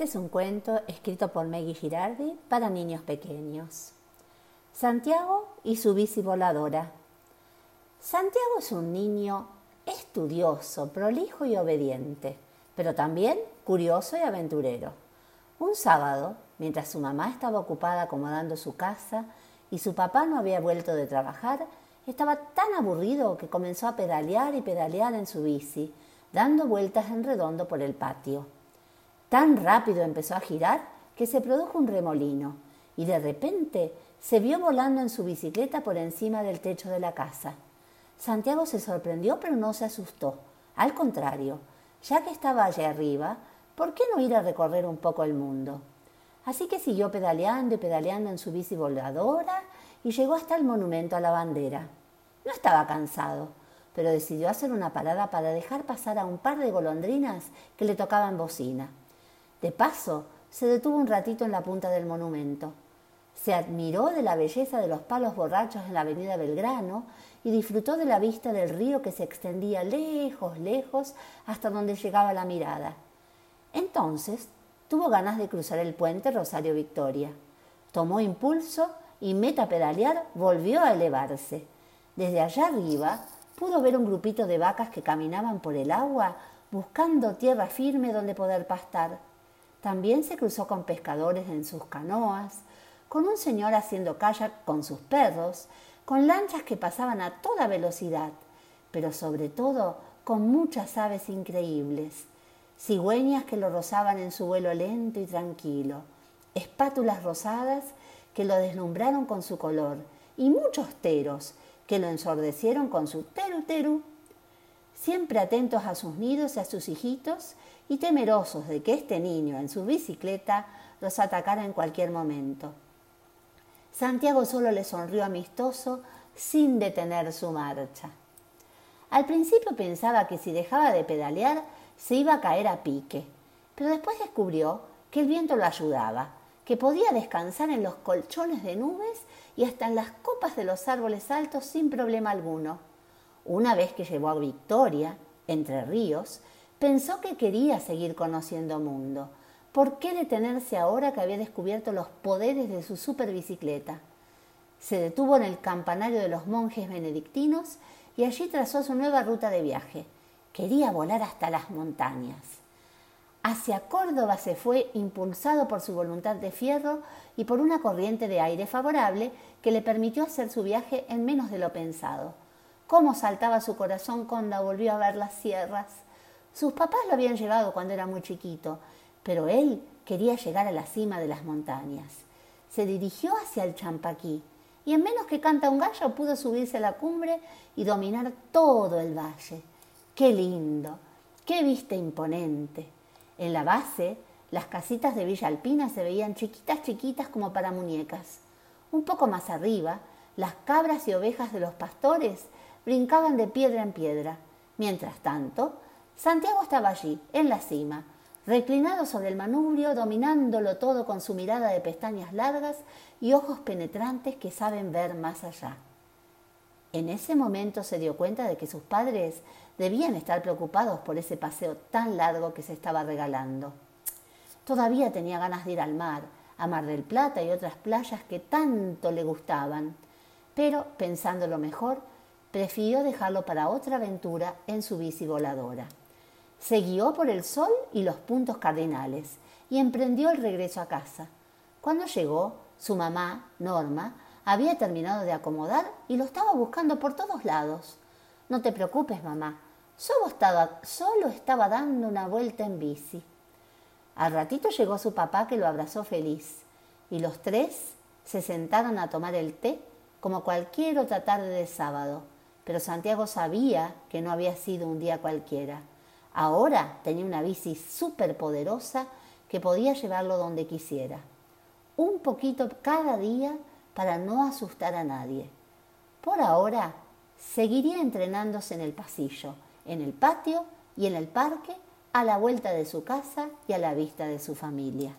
Este es un cuento escrito por Maggie Girardi para niños pequeños. Santiago y su bici voladora. Santiago es un niño estudioso, prolijo y obediente, pero también curioso y aventurero. Un sábado, mientras su mamá estaba ocupada acomodando su casa y su papá no había vuelto de trabajar, estaba tan aburrido que comenzó a pedalear y pedalear en su bici, dando vueltas en redondo por el patio. Tan rápido empezó a girar que se produjo un remolino y de repente se vio volando en su bicicleta por encima del techo de la casa. Santiago se sorprendió pero no se asustó. Al contrario, ya que estaba allá arriba, ¿por qué no ir a recorrer un poco el mundo? Así que siguió pedaleando y pedaleando en su bici voladora y llegó hasta el monumento a la bandera. No estaba cansado, pero decidió hacer una parada para dejar pasar a un par de golondrinas que le tocaban bocina. De paso, se detuvo un ratito en la punta del monumento. Se admiró de la belleza de los palos borrachos en la avenida Belgrano y disfrutó de la vista del río que se extendía lejos, lejos, hasta donde llegaba la mirada. Entonces tuvo ganas de cruzar el puente Rosario Victoria. Tomó impulso y meta pedalear volvió a elevarse. Desde allá arriba pudo ver un grupito de vacas que caminaban por el agua buscando tierra firme donde poder pastar. También se cruzó con pescadores en sus canoas, con un señor haciendo kayak con sus perros, con lanchas que pasaban a toda velocidad, pero sobre todo con muchas aves increíbles, cigüeñas que lo rozaban en su vuelo lento y tranquilo, espátulas rosadas que lo deslumbraron con su color, y muchos teros que lo ensordecieron con su teru teru. Siempre atentos a sus nidos y a sus hijitos, y temerosos de que este niño en su bicicleta los atacara en cualquier momento. Santiago solo le sonrió amistoso sin detener su marcha. Al principio pensaba que si dejaba de pedalear se iba a caer a pique, pero después descubrió que el viento lo ayudaba, que podía descansar en los colchones de nubes y hasta en las copas de los árboles altos sin problema alguno. Una vez que llegó a Victoria, entre ríos, Pensó que quería seguir conociendo mundo. ¿Por qué detenerse ahora que había descubierto los poderes de su superbicicleta? Se detuvo en el campanario de los monjes benedictinos y allí trazó su nueva ruta de viaje. Quería volar hasta las montañas. Hacia Córdoba se fue impulsado por su voluntad de fierro y por una corriente de aire favorable que le permitió hacer su viaje en menos de lo pensado. Cómo saltaba su corazón cuando volvió a ver las sierras. Sus papás lo habían llevado cuando era muy chiquito, pero él quería llegar a la cima de las montañas. Se dirigió hacia el Champaquí y en menos que canta un gallo pudo subirse a la cumbre y dominar todo el valle. ¡Qué lindo! ¡Qué vista imponente! En la base, las casitas de Villa Alpina se veían chiquitas, chiquitas como para muñecas. Un poco más arriba, las cabras y ovejas de los pastores brincaban de piedra en piedra. Mientras tanto, Santiago estaba allí, en la cima, reclinado sobre el manubrio, dominándolo todo con su mirada de pestañas largas y ojos penetrantes que saben ver más allá. En ese momento se dio cuenta de que sus padres debían estar preocupados por ese paseo tan largo que se estaba regalando. Todavía tenía ganas de ir al mar, a Mar del Plata y otras playas que tanto le gustaban, pero, pensándolo mejor, prefirió dejarlo para otra aventura en su bici voladora. Se guió por el sol y los puntos cardinales y emprendió el regreso a casa. Cuando llegó, su mamá, Norma, había terminado de acomodar y lo estaba buscando por todos lados. No te preocupes, mamá, solo estaba, solo estaba dando una vuelta en bici. Al ratito llegó su papá que lo abrazó feliz y los tres se sentaron a tomar el té como cualquier otra tarde de sábado, pero Santiago sabía que no había sido un día cualquiera. Ahora tenía una bici súper poderosa que podía llevarlo donde quisiera. Un poquito cada día para no asustar a nadie. Por ahora, seguiría entrenándose en el pasillo, en el patio y en el parque, a la vuelta de su casa y a la vista de su familia.